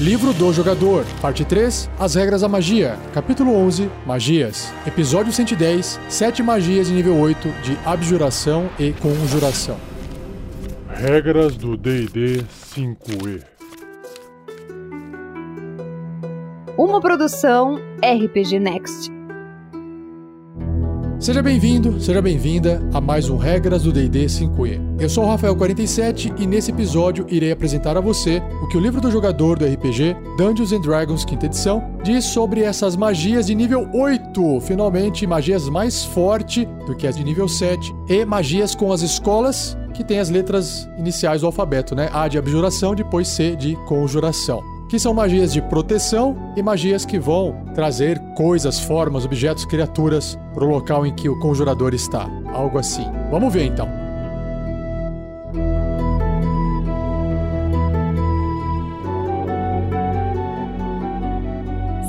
Livro do Jogador, Parte 3, As Regras da Magia, Capítulo 11, Magias, Episódio 110, 7 magias de nível 8 de Abjuração e Conjuração. Regras do D&D 5e. Uma produção RPG Next. Seja bem-vindo, seja bem-vinda a mais um Regras do D&D 5e. Eu sou o Rafael47 e nesse episódio irei apresentar a você o que o livro do jogador do RPG Dungeons and Dragons quinta edição diz sobre essas magias de nível 8, finalmente magias mais forte do que as de nível 7 e magias com as escolas que têm as letras iniciais do alfabeto, né? A de abjuração, depois C de conjuração que são magias de proteção e magias que vão trazer coisas, formas, objetos, criaturas para o local em que o conjurador está. Algo assim. Vamos ver então.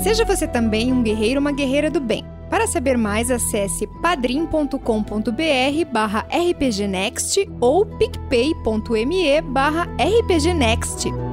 Seja você também um guerreiro ou uma guerreira do bem. Para saber mais, acesse padrim.com.br barra rpgnext ou picpay.me barra rpgnext.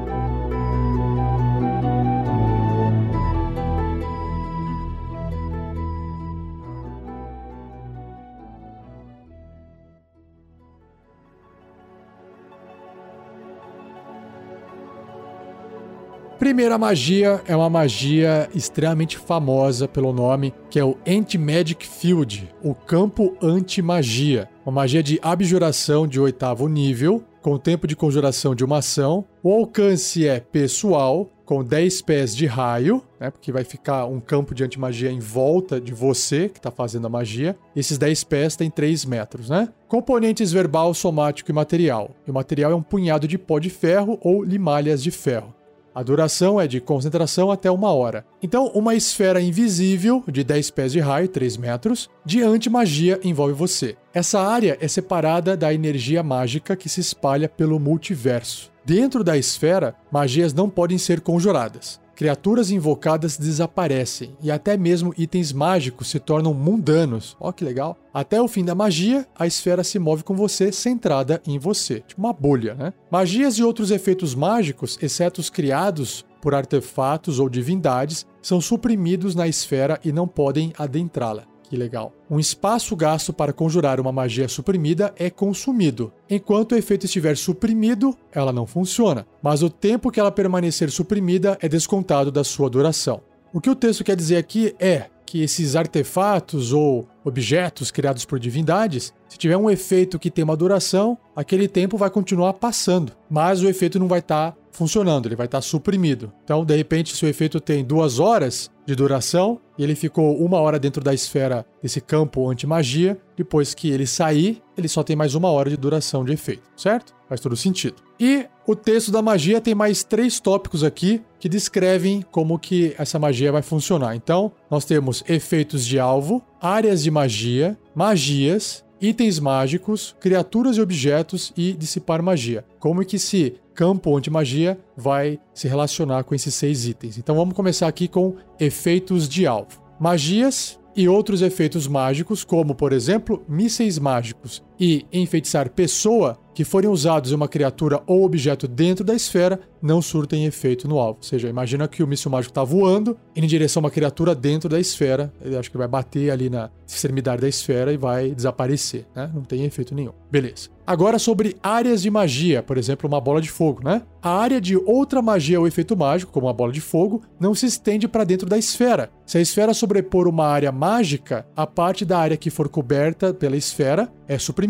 Primeira magia é uma magia extremamente famosa pelo nome, que é o Anti-Magic Field, o campo anti-magia. Uma magia de abjuração de oitavo nível, com tempo de conjuração de uma ação. O alcance é pessoal, com 10 pés de raio, né? Porque vai ficar um campo de antimagia em volta de você que está fazendo a magia. Esses 10 pés têm 3 metros, né? Componentes verbal, somático e material. E o material é um punhado de pó de ferro ou limalhas de ferro. A duração é de concentração até uma hora. Então, uma esfera invisível de 10 pés de raio, 3 metros, de anti-magia envolve você. Essa área é separada da energia mágica que se espalha pelo multiverso. Dentro da esfera, magias não podem ser conjuradas criaturas invocadas desaparecem e até mesmo itens mágicos se tornam mundanos. Ó, que legal! Até o fim da magia, a esfera se move com você, centrada em você, tipo uma bolha, né? Magias e outros efeitos mágicos, exceto os criados por artefatos ou divindades, são suprimidos na esfera e não podem adentrá-la. Que legal. Um espaço gasto para conjurar uma magia suprimida é consumido. Enquanto o efeito estiver suprimido, ela não funciona, mas o tempo que ela permanecer suprimida é descontado da sua duração. O que o texto quer dizer aqui é que esses artefatos ou objetos criados por divindades, se tiver um efeito que tem uma duração, aquele tempo vai continuar passando, mas o efeito não vai estar tá funcionando, ele vai estar tá suprimido. Então, de repente, se o efeito tem duas horas de duração e ele ficou uma hora dentro da esfera desse campo anti-magia, depois que ele sair, ele só tem mais uma hora de duração de efeito, certo? Faz todo sentido. E o texto da magia tem mais três tópicos aqui que descrevem como que essa magia vai funcionar. Então, nós temos efeitos de alvo, áreas de magia, magias, itens mágicos, criaturas e objetos e dissipar magia. Como que esse campo anti-magia vai se relacionar com esses seis itens. Então vamos começar aqui com efeitos de alvo. Magias e outros efeitos mágicos, como por exemplo, mísseis mágicos e enfeitiçar pessoa, que forem usados em uma criatura ou objeto dentro da esfera, não surtem efeito no alvo. Ou seja, imagina que o míssil mágico está voando em direção a uma criatura dentro da esfera. Ele acho que vai bater ali na extremidade da esfera e vai desaparecer, né? Não tem efeito nenhum. Beleza. Agora sobre áreas de magia, por exemplo, uma bola de fogo, né? A área de outra magia ou efeito mágico, como uma bola de fogo, não se estende para dentro da esfera. Se a esfera sobrepor uma área mágica, a parte da área que for coberta pela esfera é suprimida.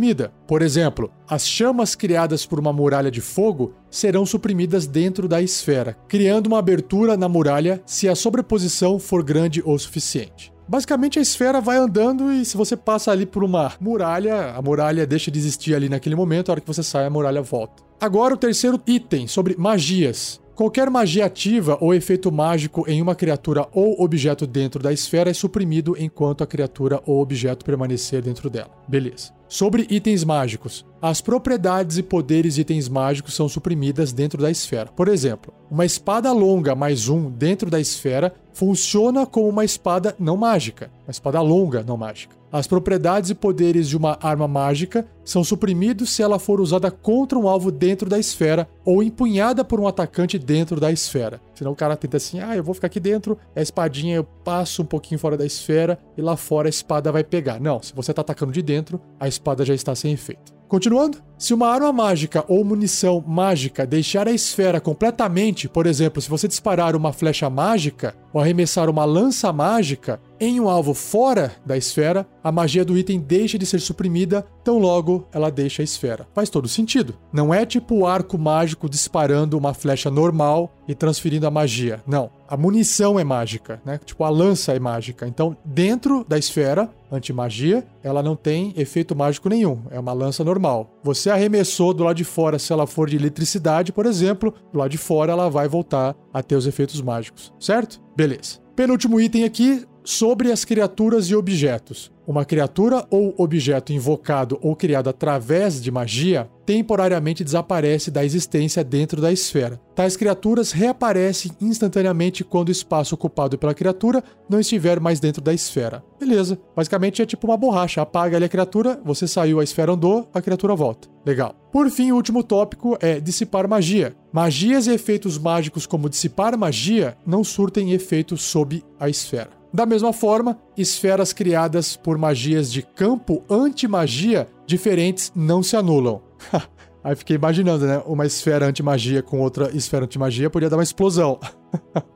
Por exemplo, as chamas criadas por uma muralha de fogo serão suprimidas dentro da esfera, criando uma abertura na muralha se a sobreposição for grande o suficiente. Basicamente a esfera vai andando e se você passa ali por uma muralha, a muralha deixa de existir ali naquele momento, a hora que você sai a muralha volta. Agora o terceiro item sobre magias. Qualquer magia ativa ou efeito mágico em uma criatura ou objeto dentro da esfera é suprimido enquanto a criatura ou objeto permanecer dentro dela. Beleza. Sobre itens mágicos. As propriedades e poderes de itens mágicos são suprimidas dentro da esfera. Por exemplo, uma espada longa mais um dentro da esfera funciona como uma espada não mágica, uma espada longa não mágica. As propriedades e poderes de uma arma mágica são suprimidos se ela for usada contra um alvo dentro da esfera ou empunhada por um atacante dentro da esfera. Senão o cara tenta assim: ah, eu vou ficar aqui dentro, a espadinha eu passo um pouquinho fora da esfera e lá fora a espada vai pegar. Não, se você está atacando de dentro, a espada já está sem efeito. Continuando, se uma arma mágica ou munição mágica deixar a esfera completamente, por exemplo, se você disparar uma flecha mágica ou arremessar uma lança mágica em um alvo fora da esfera, a magia do item deixa de ser suprimida, tão logo ela deixa a esfera. Faz todo sentido. Não é tipo o arco mágico disparando uma flecha normal e transferindo a magia. Não. A munição é mágica, né? Tipo, a lança é mágica. Então, dentro da esfera anti-magia, ela não tem efeito mágico nenhum. É uma lança normal. Você arremessou do lado de fora, se ela for de eletricidade, por exemplo, do lado de fora ela vai voltar a ter os efeitos mágicos, certo? Beleza. Penúltimo item aqui, sobre as criaturas e objetos. Uma criatura ou objeto invocado ou criado através de magia temporariamente desaparece da existência dentro da esfera. Tais criaturas reaparecem instantaneamente quando o espaço ocupado pela criatura não estiver mais dentro da esfera. Beleza. Basicamente é tipo uma borracha. Apaga ali a criatura, você saiu, a esfera andou, a criatura volta. Legal. Por fim, o último tópico é dissipar magia. Magias e efeitos mágicos como dissipar magia não surtem efeitos sob a esfera. Da mesma forma, esferas criadas por magias de campo anti-magia diferentes não se anulam. Aí fiquei imaginando, né? Uma esfera anti-magia com outra esfera anti-magia podia dar uma explosão.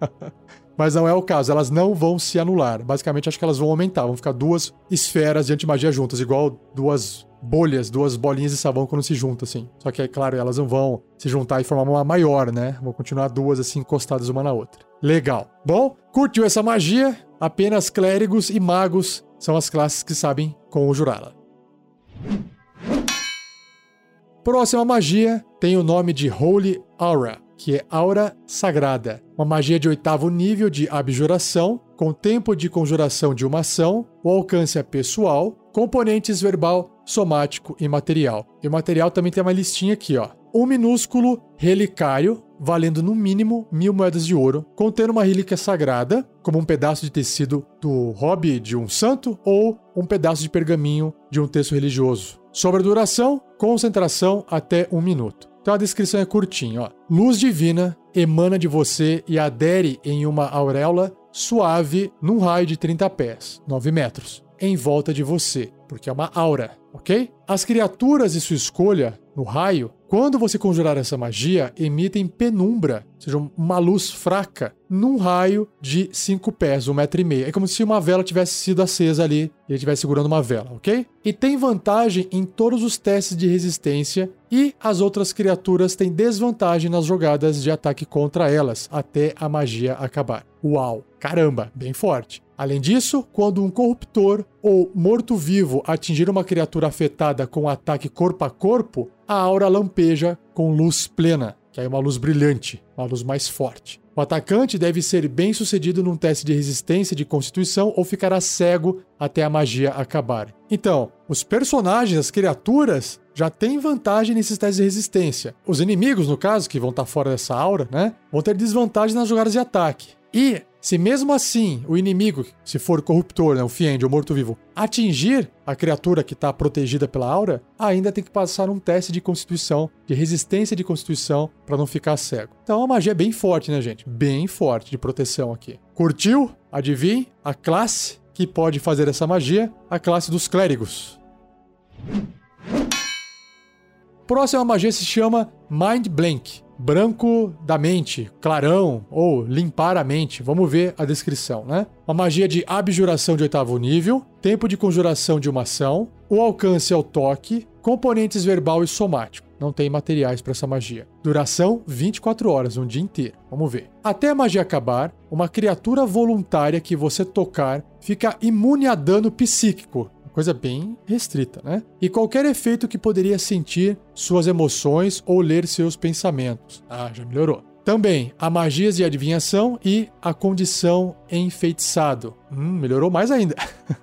Mas não é o caso, elas não vão se anular. Basicamente, acho que elas vão aumentar, vão ficar duas esferas de anti-magia juntas, igual duas bolhas, duas bolinhas de sabão quando se juntam, assim. Só que, é claro, elas não vão se juntar e formar uma maior, né? Vão continuar duas, assim, encostadas uma na outra. Legal. Bom, curtiu essa magia? Apenas clérigos e magos são as classes que sabem conjurá-la. Próxima magia tem o nome de Holy Aura, que é aura sagrada. Uma magia de oitavo nível de abjuração, com tempo de conjuração de uma ação, o alcance é pessoal, componentes verbal, somático e material. E o material também tem uma listinha aqui, ó. Um minúsculo relicário valendo no mínimo mil moedas de ouro, contendo uma relíquia sagrada, como um pedaço de tecido do hobby de um santo ou um pedaço de pergaminho de um texto religioso. Sobre a duração, concentração até um minuto. Então a descrição é curtinha. Ó. Luz divina emana de você e adere em uma auréola suave num raio de 30 pés, 9 metros, em volta de você, porque é uma aura, ok? As criaturas de sua escolha no raio quando você conjurar essa magia, emitem penumbra, ou seja, uma luz fraca, num raio de 5 pés, um metro e meio. É como se uma vela tivesse sido acesa ali e ele estivesse segurando uma vela, ok? E tem vantagem em todos os testes de resistência e as outras criaturas têm desvantagem nas jogadas de ataque contra elas, até a magia acabar. Uau! Caramba, bem forte. Além disso, quando um corruptor ou morto-vivo atingir uma criatura afetada com ataque corpo a corpo, a aura lampeja com luz plena, que é uma luz brilhante, uma luz mais forte. O atacante deve ser bem sucedido num teste de resistência de constituição ou ficará cego até a magia acabar. Então, os personagens, as criaturas, já têm vantagem nesses testes de resistência. Os inimigos, no caso, que vão estar fora dessa aura, né, vão ter desvantagem nas jogadas de ataque. E se mesmo assim o inimigo, se for corruptor, né, o fiend ou morto-vivo, atingir a criatura que está protegida pela aura, ainda tem que passar um teste de constituição, de resistência de constituição, para não ficar cego. Então a magia é bem forte, né, gente? Bem forte de proteção aqui. Curtiu? Adivinhe a classe que pode fazer essa magia? A classe dos clérigos. Próxima magia se chama Mind Blank branco da mente, clarão ou limpar a mente. Vamos ver a descrição, né? Uma magia de abjuração de oitavo nível, tempo de conjuração de uma ação, o alcance ao toque, componentes verbal e somático. Não tem materiais para essa magia. Duração 24 horas, um dia inteiro. Vamos ver. Até a magia acabar, uma criatura voluntária que você tocar fica imune a dano psíquico, coisa bem restrita, né? E qualquer efeito que poderia sentir suas emoções ou ler seus pensamentos. Ah, já melhorou. Também há magias de adivinhação e a condição enfeitiçado. Hum, melhorou mais ainda.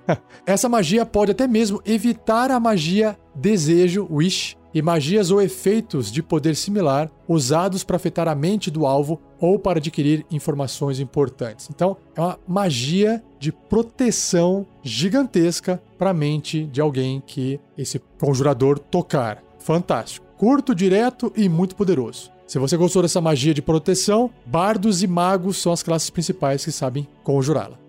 Essa magia pode até mesmo evitar a magia desejo, wish, e magias ou efeitos de poder similar usados para afetar a mente do alvo ou para adquirir informações importantes. Então, é uma magia de proteção gigantesca para a mente de alguém que esse conjurador tocar. Fantástico. Curto, direto e muito poderoso. Se você gostou dessa magia de proteção, bardos e magos são as classes principais que sabem conjurá-la.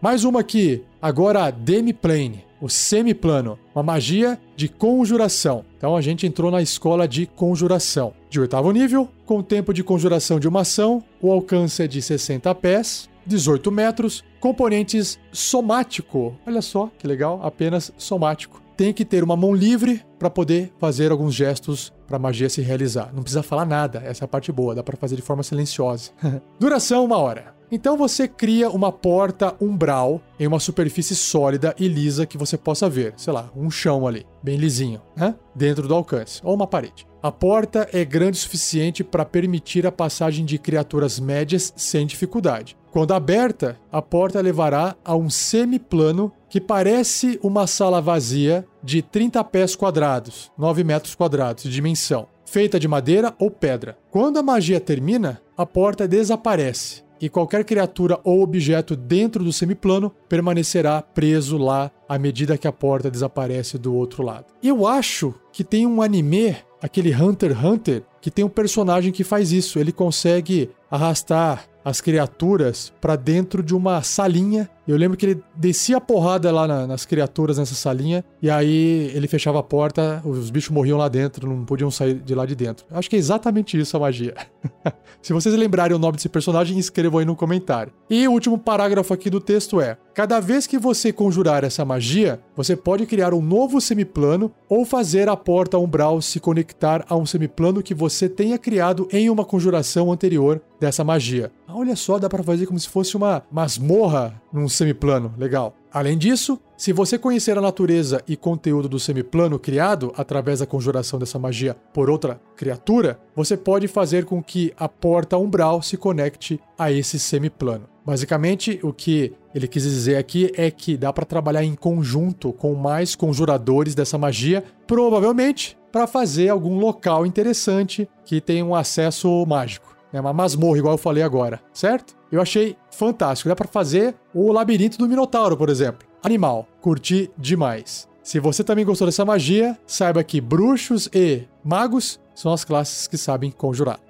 Mais uma aqui, agora a Demiplane, o semiplano, uma magia de conjuração. Então a gente entrou na escola de conjuração. De oitavo nível, com tempo de conjuração de uma ação, o alcance é de 60 pés, 18 metros, componentes somático. Olha só que legal, apenas somático. Tem que ter uma mão livre para poder fazer alguns gestos para a magia se realizar. Não precisa falar nada, essa é a parte boa, dá para fazer de forma silenciosa. Duração uma hora. Então você cria uma porta umbral em uma superfície sólida e lisa que você possa ver, sei lá, um chão ali, bem lisinho, né? Dentro do alcance, ou uma parede. A porta é grande o suficiente para permitir a passagem de criaturas médias sem dificuldade. Quando aberta, a porta levará a um semiplano que parece uma sala vazia de 30 pés quadrados, 9 metros quadrados de dimensão, feita de madeira ou pedra. Quando a magia termina, a porta desaparece e qualquer criatura ou objeto dentro do semiplano permanecerá preso lá à medida que a porta desaparece do outro lado. Eu acho que tem um anime, aquele Hunter x Hunter, que tem um personagem que faz isso. Ele consegue arrastar as criaturas para dentro de uma salinha. Eu lembro que ele descia a porrada lá na, nas criaturas nessa salinha e aí ele fechava a porta, os bichos morriam lá dentro, não podiam sair de lá de dentro. Acho que é exatamente isso a magia. Se vocês lembrarem o nome desse personagem, escrevam aí no comentário. E o último parágrafo aqui do texto é: Cada vez que você conjurar essa magia, você pode criar um novo semiplano ou fazer a porta umbral se conectar a um semiplano que você tenha criado em uma conjuração anterior dessa magia. Ah, olha só, dá para fazer como se fosse uma masmorra num semiplano. Legal. Além disso, se você conhecer a natureza e conteúdo do semiplano criado através da conjuração dessa magia por outra criatura, você pode fazer com que a porta umbral se conecte a esse semiplano. Basicamente, o que ele quis dizer aqui é que dá para trabalhar em conjunto com mais conjuradores dessa magia, provavelmente para fazer algum local interessante que tenha um acesso mágico. É uma masmorra, igual eu falei agora, certo? Eu achei fantástico. Dá para fazer o labirinto do Minotauro, por exemplo. Animal, curti demais. Se você também gostou dessa magia, saiba que bruxos e magos são as classes que sabem conjurar.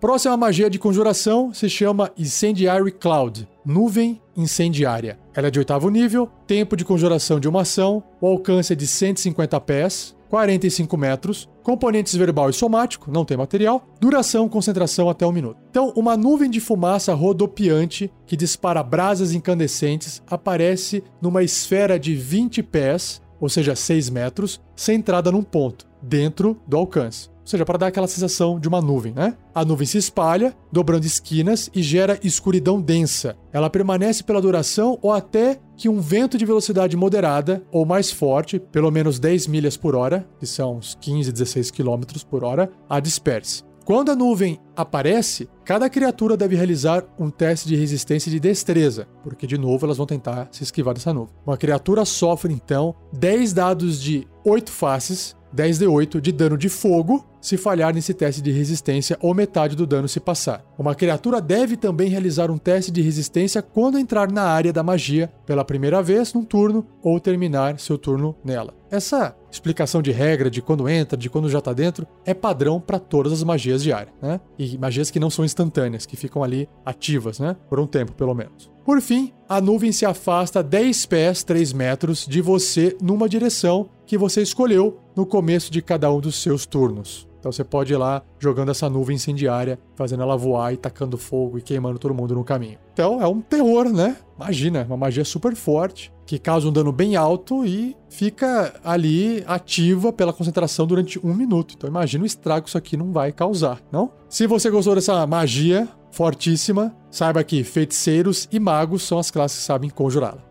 Próxima magia de conjuração se chama Incendiary Cloud, nuvem incendiária. Ela é de oitavo nível, tempo de conjuração de uma ação, o alcance é de 150 pés, 45 metros, componentes verbal e somático, não tem material, duração, concentração até um minuto. Então, uma nuvem de fumaça rodopiante que dispara brasas incandescentes aparece numa esfera de 20 pés, ou seja, 6 metros, centrada num ponto, dentro do alcance. Ou seja, para dar aquela sensação de uma nuvem, né? A nuvem se espalha, dobrando esquinas e gera escuridão densa. Ela permanece pela duração ou até que um vento de velocidade moderada ou mais forte, pelo menos 10 milhas por hora, que são uns 15, 16 quilômetros por hora, a disperse. Quando a nuvem aparece, cada criatura deve realizar um teste de resistência de destreza, porque de novo elas vão tentar se esquivar dessa nuvem. Uma criatura sofre então 10 dados de 8 faces 10d8 de dano de fogo se falhar nesse teste de resistência ou metade do dano se passar. Uma criatura deve também realizar um teste de resistência quando entrar na área da magia pela primeira vez num turno ou terminar seu turno nela. Essa explicação de regra de quando entra, de quando já tá dentro, é padrão para todas as magias de área, né? E magias que não são instantâneas, que ficam ali ativas, né? Por um tempo, pelo menos. Por fim, a nuvem se afasta 10 pés, 3 metros de você numa direção que você escolheu no começo de cada um dos seus turnos. Então você pode ir lá jogando essa nuvem incendiária, fazendo ela voar e tacando fogo e queimando todo mundo no caminho. Então é um terror, né? Imagina, uma magia super forte que causa um dano bem alto e fica ali ativa pela concentração durante um minuto. Então imagina o estrago que isso aqui não vai causar, não? Se você gostou dessa magia fortíssima, saiba que feiticeiros e magos são as classes que sabem conjurá-la.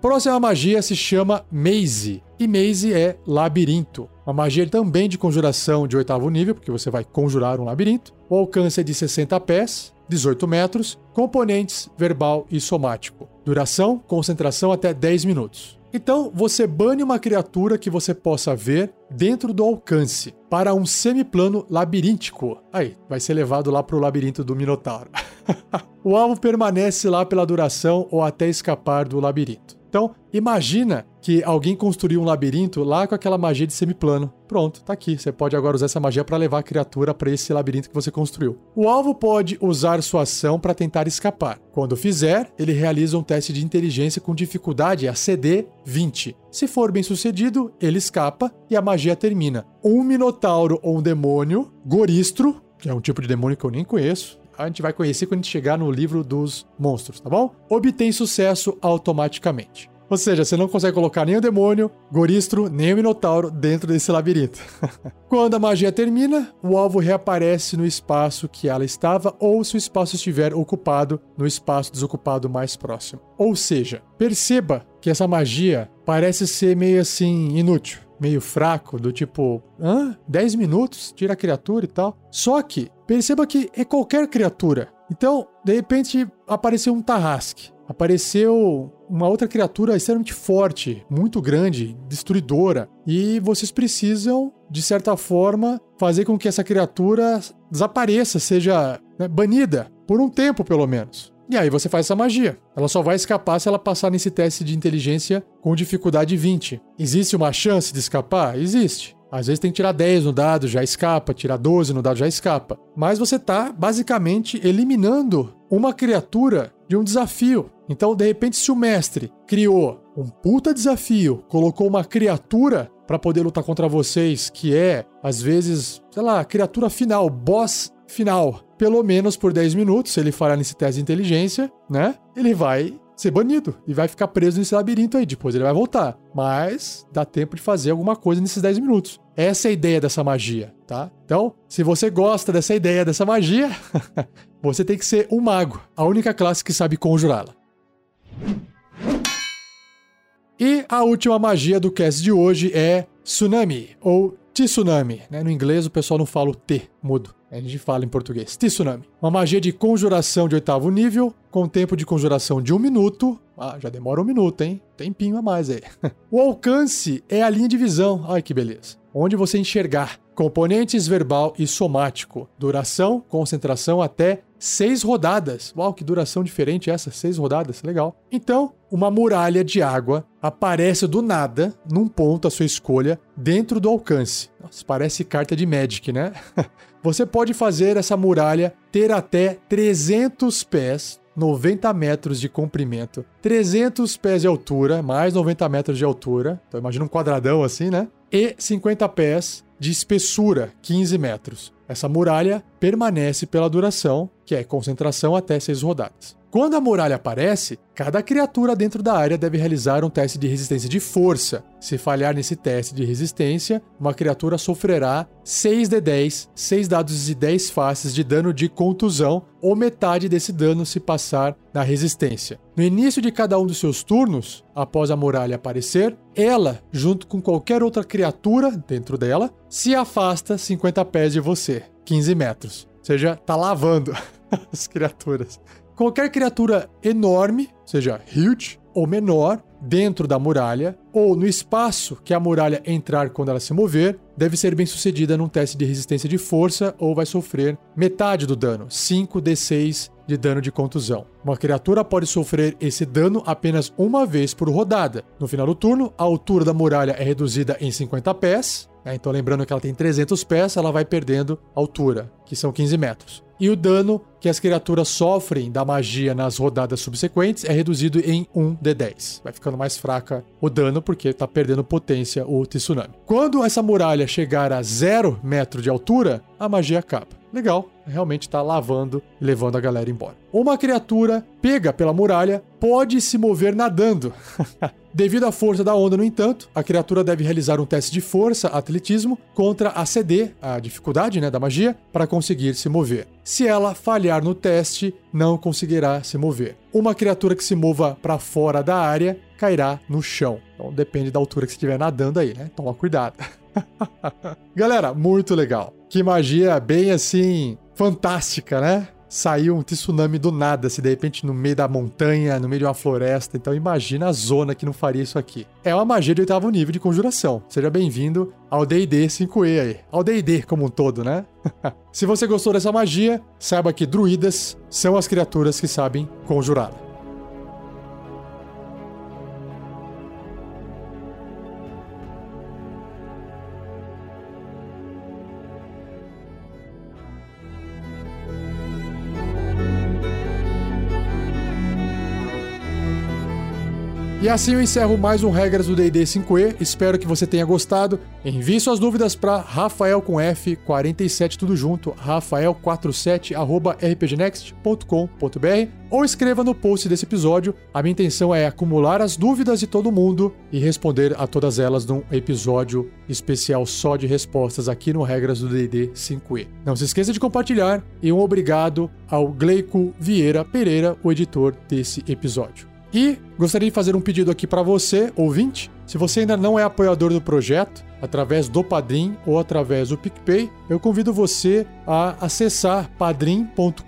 Próxima magia se chama Maze. E Maze é labirinto. Uma magia também de conjuração de oitavo nível, porque você vai conjurar um labirinto. O alcance é de 60 pés, 18 metros, componentes verbal e somático. Duração, concentração até 10 minutos. Então, você bane uma criatura que você possa ver dentro do alcance para um semiplano labiríntico. Aí, vai ser levado lá para o labirinto do Minotauro. o alvo permanece lá pela duração ou até escapar do labirinto. Então, imagina que alguém construiu um labirinto lá com aquela magia de semiplano. Pronto, tá aqui. Você pode agora usar essa magia para levar a criatura para esse labirinto que você construiu. O alvo pode usar sua ação para tentar escapar. Quando fizer, ele realiza um teste de inteligência com dificuldade ACD 20. Se for bem sucedido, ele escapa e a magia termina. Um minotauro ou um demônio, goristro, que é um tipo de demônio que eu nem conheço, a gente vai conhecer quando a gente chegar no livro dos monstros, tá bom? Obtém sucesso automaticamente. Ou seja, você não consegue colocar nem o demônio, Goristro, nem o Minotauro dentro desse labirinto. Quando a magia termina, o alvo reaparece no espaço que ela estava ou se o espaço estiver ocupado no espaço desocupado mais próximo. Ou seja, perceba que essa magia parece ser meio assim inútil meio fraco, do tipo, hã? 10 minutos, tira a criatura e tal. Só que, perceba que é qualquer criatura. Então, de repente, apareceu um Tarrasque. Apareceu uma outra criatura extremamente forte, muito grande, destruidora. E vocês precisam, de certa forma, fazer com que essa criatura desapareça, seja né, banida, por um tempo pelo menos. E aí você faz essa magia. Ela só vai escapar se ela passar nesse teste de inteligência com dificuldade 20. Existe uma chance de escapar? Existe. Às vezes tem que tirar 10 no dado, já escapa, tirar 12 no dado, já escapa. Mas você está basicamente eliminando uma criatura de um desafio. Então, de repente, se o mestre criou um puta desafio, colocou uma criatura para poder lutar contra vocês, que é, às vezes, sei lá, criatura final, boss final, pelo menos por 10 minutos, se ele falhar nesse teste de inteligência, né? Ele vai ser banido e vai ficar preso nesse labirinto aí. Depois ele vai voltar. Mas dá tempo de fazer alguma coisa nesses 10 minutos. Essa é a ideia dessa magia, tá? Então, se você gosta dessa ideia dessa magia, você tem que ser um mago, a única classe que sabe conjurá-la. E a última magia do cast de hoje é Tsunami, ou Tsunami. Né? No inglês o pessoal não fala o T mudo. A gente fala em português. Tsunami. Uma magia de conjuração de oitavo nível, com tempo de conjuração de um minuto. Ah, já demora um minuto, hein? Tempinho a mais aí. o alcance é a linha de visão. Ai, que beleza. Onde você enxergar. Componentes verbal e somático. Duração, concentração até seis rodadas. Uau, que duração diferente essa, seis rodadas, legal. Então, uma muralha de água aparece do nada, num ponto à sua escolha, dentro do alcance. Nossa, parece carta de Magic, né? Você pode fazer essa muralha ter até 300 pés 90 metros de comprimento, 300 pés de altura, mais 90 metros de altura. Então imagina um quadradão assim, né? E 50 pés de espessura, 15 metros. Essa muralha permanece pela duração, que é concentração até 6 rodadas. Quando a muralha aparece, cada criatura dentro da área deve realizar um teste de resistência de força. Se falhar nesse teste de resistência, uma criatura sofrerá 6 de 10, 6 dados de 10 faces de dano de contusão, ou metade desse dano se passar na resistência. No início de cada um dos seus turnos, após a muralha aparecer, ela, junto com qualquer outra criatura dentro dela, se afasta 50 pés de você, 15 metros. Ou seja, tá lavando as criaturas. Qualquer criatura enorme, seja huge ou menor, dentro da muralha ou no espaço que a muralha entrar quando ela se mover, deve ser bem sucedida num teste de resistência de força ou vai sofrer metade do dano, 5d6 de dano de contusão. Uma criatura pode sofrer esse dano apenas uma vez por rodada. No final do turno, a altura da muralha é reduzida em 50 pés. Né? Então, lembrando que ela tem 300 pés, ela vai perdendo altura, que são 15 metros e o dano que as criaturas sofrem da magia nas rodadas subsequentes é reduzido em 1d10. Vai ficando mais fraca o dano porque está perdendo potência o tsunami. Quando essa muralha chegar a 0 metro de altura, a magia acaba. legal, realmente está lavando e levando a galera embora. Uma criatura pega pela muralha pode se mover nadando. Devido à força da onda, no entanto, a criatura deve realizar um teste de força, atletismo, contra a CD, a dificuldade né, da magia, para conseguir se mover. Se ela falhar no teste, não conseguirá se mover. Uma criatura que se mova para fora da área cairá no chão. Então depende da altura que você estiver nadando aí, né? Toma cuidado. Galera, muito legal. Que magia bem assim fantástica, né? Saiu um tsunami do nada, se de repente no meio da montanha, no meio de uma floresta. Então imagina a zona que não faria isso aqui. É uma magia de oitavo nível de conjuração. Seja bem-vindo ao D&D 5e aí. Ao D&D como um todo, né? se você gostou dessa magia, saiba que druidas são as criaturas que sabem conjurá-la. E assim eu encerro mais um Regras do D&D 5e. Espero que você tenha gostado. Envie suas dúvidas para Rafael com F 47 tudo junto, rafael47@rpgnext.com.br ou escreva no post desse episódio. A minha intenção é acumular as dúvidas de todo mundo e responder a todas elas num episódio especial só de respostas aqui no Regras do D&D 5e. Não se esqueça de compartilhar e um obrigado ao Gleico Vieira Pereira, o editor desse episódio. E gostaria de fazer um pedido aqui para você, ouvinte. Se você ainda não é apoiador do projeto, através do Padrim ou através do PicPay, eu convido você a acessar padrim.com.br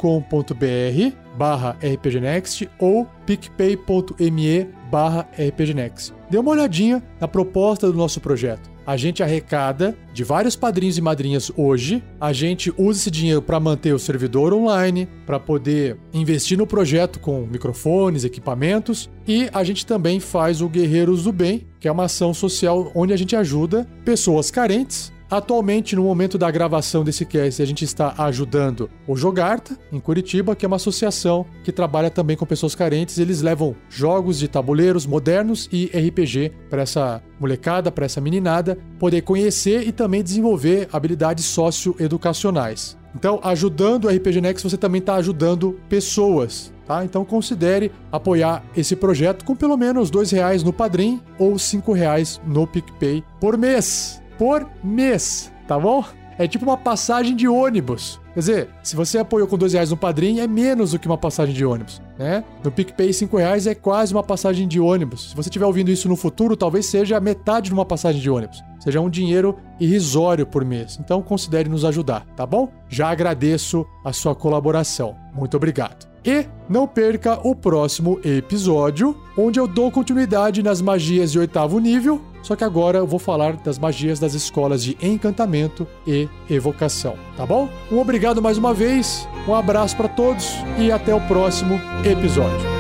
barra rpgnext ou picpay.me barra rpgnext. Dê uma olhadinha na proposta do nosso projeto a gente arrecada de vários padrinhos e madrinhas hoje. A gente usa esse dinheiro para manter o servidor online, para poder investir no projeto com microfones, equipamentos e a gente também faz o Guerreiros do Bem, que é uma ação social onde a gente ajuda pessoas carentes Atualmente, no momento da gravação desse cast, a gente está ajudando o Jogarta, em Curitiba, que é uma associação que trabalha também com pessoas carentes. Eles levam jogos de tabuleiros modernos e RPG para essa molecada, para essa meninada, poder conhecer e também desenvolver habilidades socioeducacionais. Então, ajudando o RPG Next, você também está ajudando pessoas. Tá? Então considere apoiar esse projeto com pelo menos dois reais no Padrim ou cinco reais no PicPay por mês por mês, tá bom? É tipo uma passagem de ônibus. Quer dizer, se você apoiou com dois reais no padrinho, é menos do que uma passagem de ônibus, né? No PicPay, cinco reais é quase uma passagem de ônibus. Se você estiver ouvindo isso no futuro, talvez seja metade de uma passagem de ônibus. Seja um dinheiro irrisório por mês. Então considere nos ajudar, tá bom? Já agradeço a sua colaboração. Muito obrigado. E não perca o próximo episódio, onde eu dou continuidade nas magias de oitavo nível só que agora eu vou falar das magias das escolas de encantamento e evocação, tá bom? Um obrigado mais uma vez, um abraço para todos e até o próximo episódio.